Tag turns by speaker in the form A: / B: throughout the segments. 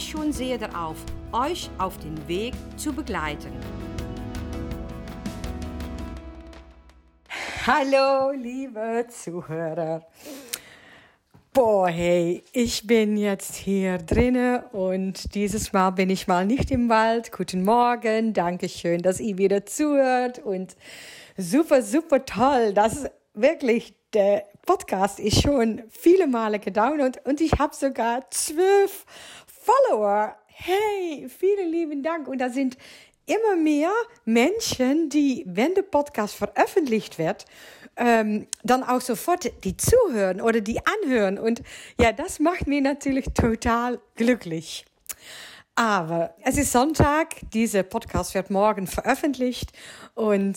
A: schon sehr darauf, euch auf den Weg zu begleiten.
B: Hallo, liebe Zuhörer. Boah, hey, ich bin jetzt hier drinnen und dieses Mal bin ich mal nicht im Wald. Guten Morgen, danke schön, dass ihr wieder zuhört und super, super toll, dass wirklich der Podcast ist schon viele Male gedownloadet und ich habe sogar zwölf Follower. Hey, vielen lieben Dank und da sind immer mehr Menschen, die, wenn der Podcast veröffentlicht wird, ähm, dann auch sofort die zuhören oder die anhören. Und ja, das macht mich natürlich total glücklich. Aber es ist Sonntag, dieser Podcast wird morgen veröffentlicht und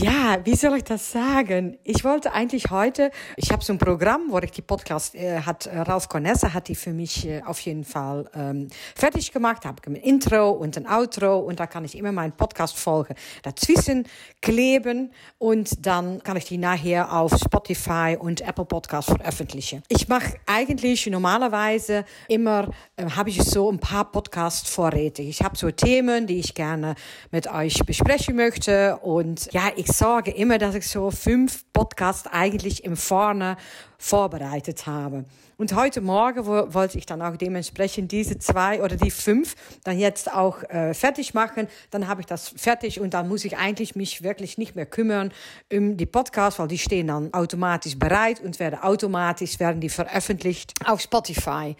B: ja, wie soll ich das sagen? Ich wollte eigentlich heute, ich habe so ein Programm, wo ich die Podcast äh, hat, äh, Ralf Cornessa hat die für mich äh, auf jeden Fall ähm, fertig gemacht, habe ein Intro und ein Outro und da kann ich immer meinen Podcast folgen dazwischen kleben und dann kann ich die nachher auf Spotify und Apple Podcast veröffentlichen. Ich mache eigentlich normalerweise immer, äh, habe ich so ein paar Podcast vorrätig. Ich habe so Themen, die ich gerne mit euch besprechen möchte und ja, ich sorge immer, dass ich so fünf Podcasts eigentlich im Vorne vorbereitet habe. Und heute Morgen wo, wollte ich dann auch dementsprechend diese zwei oder die fünf dann jetzt auch äh, fertig machen. Dann habe ich das fertig und dann muss ich eigentlich mich wirklich nicht mehr kümmern um die Podcasts, weil die stehen dann automatisch bereit und werden automatisch werden die veröffentlicht auf Spotify.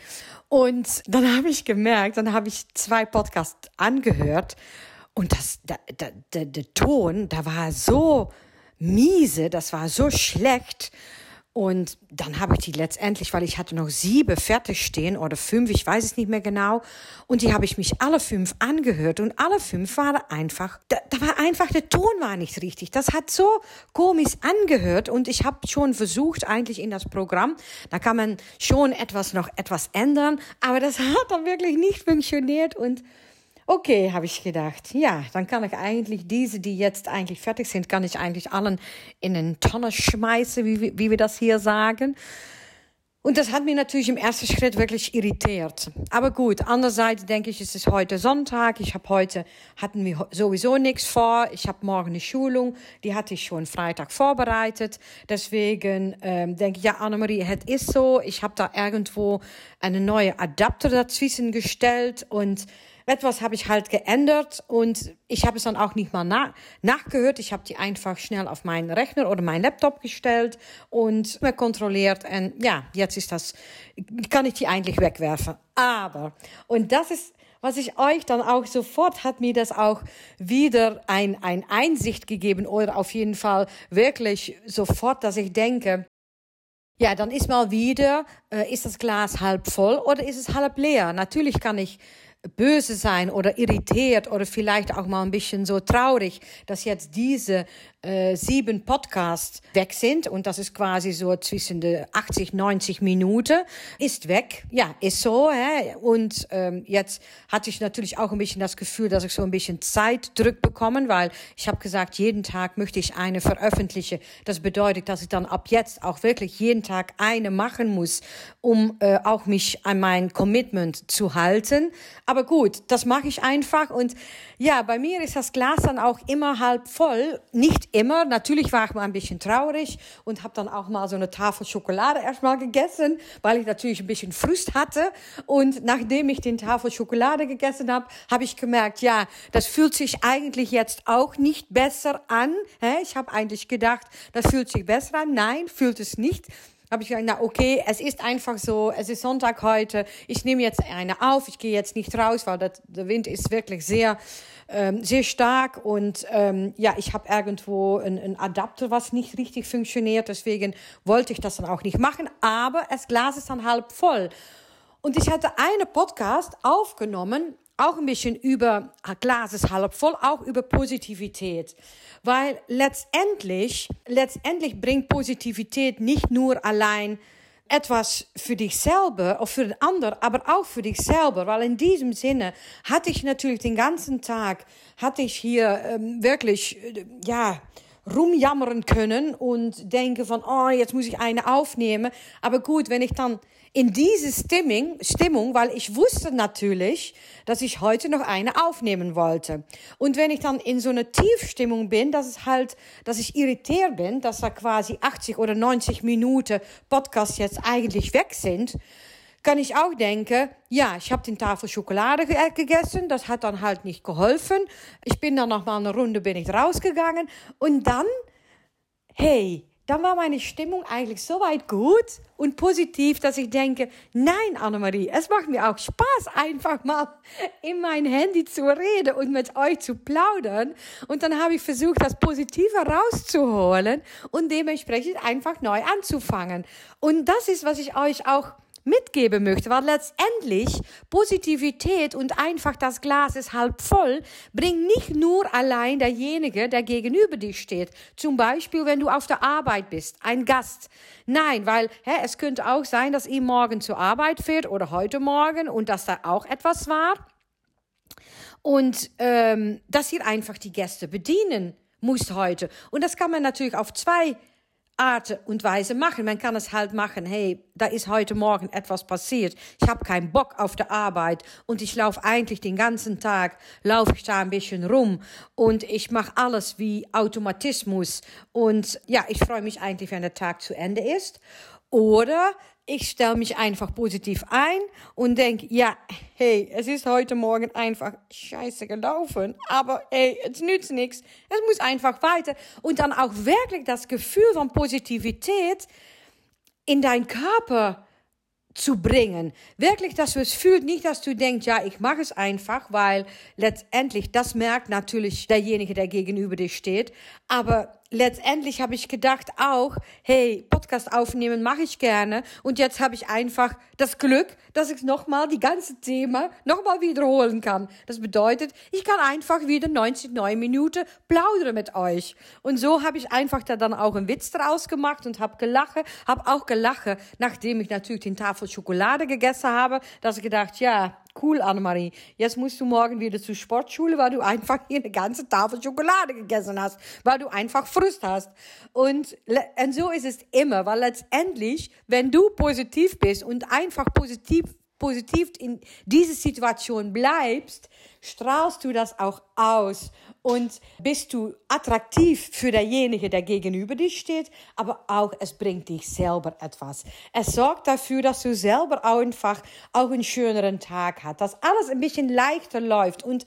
B: Und dann habe ich gemerkt, dann habe ich zwei Podcasts angehört und das, der, der, der, der Ton, da war so miese, das war so schlecht. Und dann habe ich die letztendlich, weil ich hatte noch sieben fertig stehen oder fünf, ich weiß es nicht mehr genau. Und die habe ich mich alle fünf angehört und alle fünf waren einfach, da, da war einfach, der Ton war nicht richtig. Das hat so komisch angehört und ich habe schon versucht eigentlich in das Programm, da kann man schon etwas noch etwas ändern, aber das hat dann wirklich nicht funktioniert und Okay, habe ich gedacht. Ja, dann kann ich eigentlich diese, die jetzt eigentlich fertig sind, kann ich eigentlich allen in eine Tonne schmeißen, wie, wie wir das hier sagen. Und das hat mich natürlich im ersten Schritt wirklich irritiert. Aber gut, andererseits denke ich, es ist heute Sonntag. Ich habe heute, hatten wir sowieso nichts vor. Ich habe morgen eine Schulung, die hatte ich schon Freitag vorbereitet. Deswegen ähm, denke ich, ja, Annemarie, es ist so. Ich habe da irgendwo eine neue Adapter dazwischen gestellt und etwas habe ich halt geändert und ich habe es dann auch nicht mal na nachgehört. Ich habe die einfach schnell auf meinen Rechner oder meinen Laptop gestellt und mir kontrolliert. Und ja, jetzt ist das, kann ich die eigentlich wegwerfen. Aber, und das ist, was ich euch dann auch sofort hat mir das auch wieder ein, ein Einsicht gegeben oder auf jeden Fall wirklich sofort, dass ich denke, ja, dann ist mal wieder, äh, ist das Glas halb voll oder ist es halb leer? Natürlich kann ich böse sein oder irritiert oder vielleicht auch mal ein bisschen so traurig, dass jetzt diese äh, sieben Podcasts weg sind und das ist quasi so zwischen de 80, 90 Minuten, ist weg. Ja, ist so. Hä? Und ähm, jetzt hatte ich natürlich auch ein bisschen das Gefühl, dass ich so ein bisschen Zeitdruck bekommen, weil ich habe gesagt, jeden Tag möchte ich eine veröffentlichen. Das bedeutet, dass ich dann ab jetzt auch wirklich jeden Tag eine machen muss, um äh, auch mich an mein Commitment zu halten. Aber gut, das mache ich einfach und ja, bei mir ist das Glas dann auch immer halb voll. Nicht immer. Natürlich war ich mal ein bisschen traurig und habe dann auch mal so eine Tafel Schokolade erstmal gegessen, weil ich natürlich ein bisschen Frust hatte. Und nachdem ich den Tafel Schokolade gegessen habe, habe ich gemerkt, ja, das fühlt sich eigentlich jetzt auch nicht besser an. Ich habe eigentlich gedacht, das fühlt sich besser an. Nein, fühlt es nicht habe ich gesagt, na okay, es ist einfach so, es ist Sonntag heute, ich nehme jetzt eine auf, ich gehe jetzt nicht raus, weil das, der Wind ist wirklich sehr, ähm, sehr stark und ähm, ja, ich habe irgendwo ein Adapter, was nicht richtig funktioniert, deswegen wollte ich das dann auch nicht machen, aber das Glas ist dann halb voll. Und ich hatte einen Podcast aufgenommen, auch ein bisschen über Glas ist halb voll, auch über Positivität. Weil letztendlich, letztendlich bringt Positivität nicht nur allein etwas für dich selber oder für den anderen, aber auch für dich selber, weil in diesem Sinne hatte ich natürlich den ganzen Tag, hatte ich hier ähm, wirklich, äh, ja, rumjammern können und denken von, oh, jetzt muss ich eine aufnehmen. Aber gut, wenn ich dann in diese Stimmung, Stimmung, weil ich wusste natürlich, dass ich heute noch eine aufnehmen wollte. Und wenn ich dann in so einer Tiefstimmung bin, dass es halt, dass ich irritiert bin, dass da quasi 80 oder 90 Minuten Podcast jetzt eigentlich weg sind, kann ich auch denken, ja, ich habe den Tafel Schokolade gegessen, das hat dann halt nicht geholfen. Ich bin dann noch mal eine Runde bin ich rausgegangen und dann, hey, dann war meine Stimmung eigentlich so weit gut und positiv, dass ich denke, nein, Annemarie, es macht mir auch Spaß, einfach mal in mein Handy zu reden und mit euch zu plaudern. Und dann habe ich versucht, das Positive rauszuholen und dementsprechend einfach neu anzufangen. Und das ist, was ich euch auch mitgeben möchte, weil letztendlich Positivität und einfach das Glas ist halb voll bringt nicht nur allein derjenige, der gegenüber dir steht. Zum Beispiel, wenn du auf der Arbeit bist, ein Gast. Nein, weil hä, es könnte auch sein, dass ihr morgen zur Arbeit fährt oder heute Morgen und dass da auch etwas war. Und ähm, dass ihr einfach die Gäste bedienen muss heute. Und das kann man natürlich auf zwei Art und Weise machen. Man kann es halt machen, hey, da ist heute Morgen etwas passiert. Ich habe keinen Bock auf der Arbeit und ich laufe eigentlich den ganzen Tag, laufe ich da ein bisschen rum und ich mache alles wie Automatismus und ja, ich freue mich eigentlich, wenn der Tag zu Ende ist. Oder ich stelle mich einfach positiv ein und denke, ja, hey, es ist heute Morgen einfach scheiße gelaufen, aber hey, es nützt nichts. Es muss einfach weiter. Und dann auch wirklich das Gefühl von Positivität in dein Körper zu bringen. Wirklich, dass du es fühlst, nicht, dass du denkst, ja, ich mache es einfach, weil letztendlich, das merkt natürlich derjenige, der gegenüber dir steht, aber letztendlich habe ich gedacht auch, hey, Podcast aufnehmen mache ich gerne. Und jetzt habe ich einfach das Glück, dass ich nochmal die ganze Thema nochmal wiederholen kann. Das bedeutet, ich kann einfach wieder 90 neue Minuten plaudern mit euch. Und so habe ich einfach da dann auch einen Witz draus gemacht und habe gelacht, habe auch gelacht, nachdem ich natürlich den Tafel Schokolade gegessen habe, dass ich gedacht, ja, cool, Annemarie. Jetzt musst du morgen wieder zur Sportschule, weil du einfach hier eine ganze Tafel Schokolade gegessen hast, weil du einfach Frust hast. Und, und so ist es immer, weil letztendlich, wenn du positiv bist und einfach positiv positiv in diese Situation bleibst, strahlst du das auch aus und bist du attraktiv für derjenige, der gegenüber dir steht, aber auch es bringt dich selber etwas. Es sorgt dafür, dass du selber einfach auch einen schöneren Tag hast, dass alles ein bisschen leichter läuft und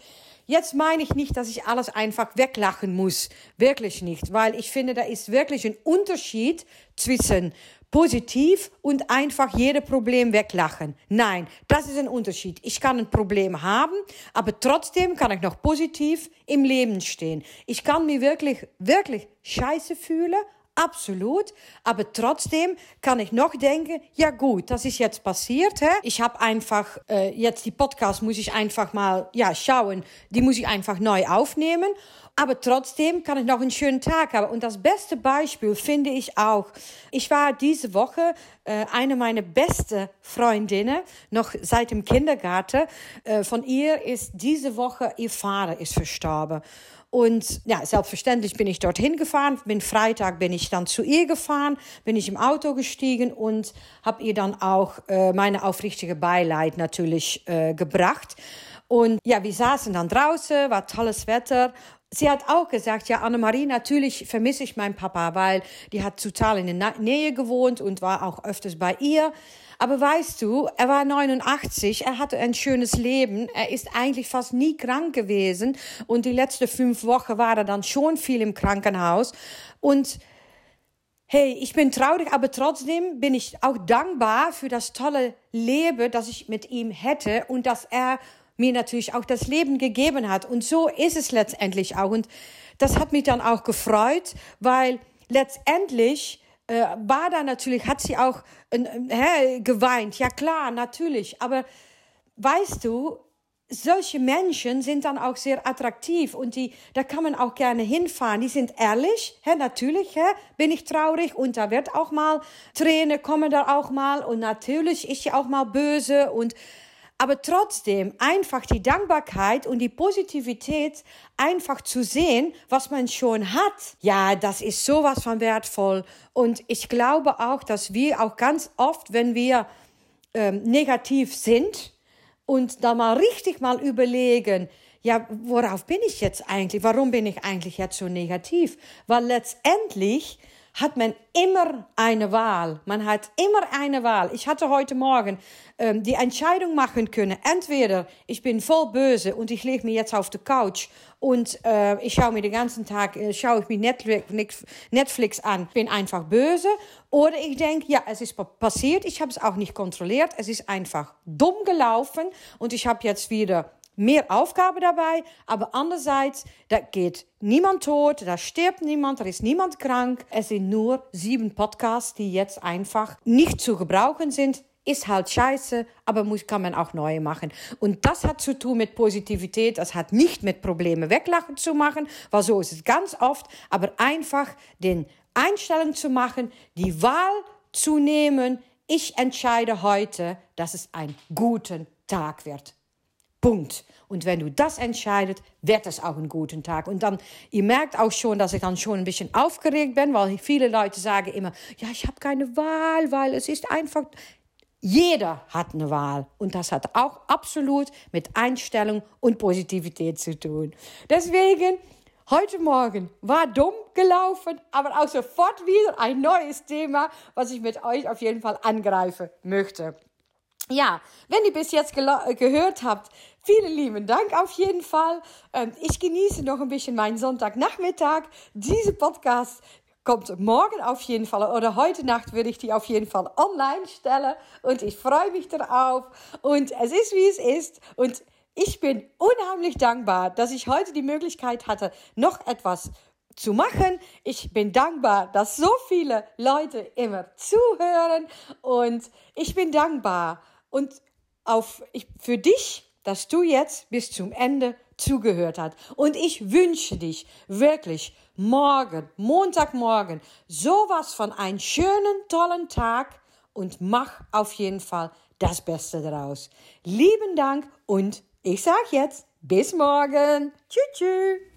B: Jetzt meine ich nicht, dass ich alles einfach weglachen muss. Wirklich nicht, weil ich finde, da ist wirklich ein Unterschied zwischen positiv und einfach jede Problem weglachen. Nein, das ist ein Unterschied. Ich kann ein Problem haben, aber trotzdem kann ich noch positiv im Leben stehen. Ich kann mich wirklich, wirklich scheiße fühlen, absolut. Aber trotzdem kann ich noch denken, ja gut, das ist jetzt passiert. Hä? Ich habe einfach, äh, jetzt die Podcast muss ich einfach mal ja, schauen, die muss ich einfach neu aufnehmen. Aber trotzdem kann ich noch einen schönen Tag haben. Und das beste Beispiel finde ich auch. Ich war diese Woche äh, eine meiner besten Freundinnen, noch seit dem Kindergarten. Äh, von ihr ist diese Woche ihr Vater ist verstorben. Und ja, selbstverständlich bin ich dorthin gefahren. Bin Freitag bin ich dann zu ihr gefahren, bin ich im Auto gestiegen und habe ihr dann auch äh, meine aufrichtige Beileid natürlich äh, gebracht. Und ja, wir saßen dann draußen, war tolles Wetter Sie hat auch gesagt, ja, Annemarie, natürlich vermisse ich meinen Papa, weil die hat total in der Nähe gewohnt und war auch öfters bei ihr. Aber weißt du, er war 89, er hatte ein schönes Leben, er ist eigentlich fast nie krank gewesen und die letzten fünf Wochen war er dann schon viel im Krankenhaus und Hey, ich bin traurig, aber trotzdem bin ich auch dankbar für das tolle Leben, das ich mit ihm hätte und dass er mir natürlich auch das Leben gegeben hat. Und so ist es letztendlich auch. Und das hat mich dann auch gefreut, weil letztendlich äh, war da natürlich, hat sie auch äh, äh, geweint. Ja klar, natürlich. Aber weißt du, solche Menschen sind dann auch sehr attraktiv und die, da kann man auch gerne hinfahren. Die sind ehrlich, hä, natürlich, hä, bin ich traurig und da wird auch mal Tränen kommen da auch mal und natürlich ist ja auch mal böse und aber trotzdem einfach die Dankbarkeit und die Positivität einfach zu sehen, was man schon hat. Ja, das ist sowas von wertvoll. Und ich glaube auch, dass wir auch ganz oft, wenn wir ähm, negativ sind und da mal richtig mal überlegen, ja, worauf bin ich jetzt eigentlich? Warum bin ich eigentlich jetzt so negativ? Weil letztendlich hat man immer eine Wahl. Man hat immer eine Wahl. Ich hatte heute Morgen ähm, die Entscheidung machen können. Entweder ich bin voll böse und ich lege mich jetzt auf die Couch und äh, ich schaue mir den ganzen Tag, äh, schaue ich mir Netflix, Netflix an, bin einfach böse. Oder ich denke, ja, es ist passiert, ich habe es auch nicht kontrolliert, es ist einfach dumm gelaufen und ich habe jetzt wieder mehr Aufgabe dabei, aber andererseits, da geht niemand tot, da stirbt niemand, da ist niemand krank. Es sind nur sieben Podcasts, die jetzt einfach nicht zu gebrauchen sind. Ist halt scheiße, aber muss, kann man auch neue machen. Und das hat zu tun mit Positivität. Das hat nicht mit Probleme weglachen zu machen, weil so ist es ganz oft, aber einfach den Einstellung zu machen, die Wahl zu nehmen. Ich entscheide heute, dass es ein guter Tag wird. Punkt. Und wenn du das entscheidest, wird es auch ein guter Tag. Und dann, ihr merkt auch schon, dass ich dann schon ein bisschen aufgeregt bin, weil viele Leute sagen immer, ja, ich habe keine Wahl, weil es ist einfach, jeder hat eine Wahl. Und das hat auch absolut mit Einstellung und Positivität zu tun. Deswegen, heute Morgen war dumm gelaufen, aber auch sofort wieder ein neues Thema, was ich mit euch auf jeden Fall angreifen möchte. Ja, wenn ihr bis jetzt gehört habt, vielen lieben Dank auf jeden Fall. Ähm, ich genieße noch ein bisschen meinen Sonntagnachmittag. Diese Podcast kommt morgen auf jeden Fall oder heute Nacht würde ich die auf jeden Fall online stellen und ich freue mich darauf und es ist wie es ist und ich bin unheimlich dankbar, dass ich heute die Möglichkeit hatte, noch etwas zu machen. Ich bin dankbar, dass so viele Leute immer zuhören und ich bin dankbar, und auf, ich, für dich, dass du jetzt bis zum Ende zugehört hast. Und ich wünsche dich wirklich morgen, Montagmorgen, sowas von einem schönen, tollen Tag und mach auf jeden Fall das Beste daraus. Lieben Dank und ich sag jetzt bis morgen. Tschüss. tschüss.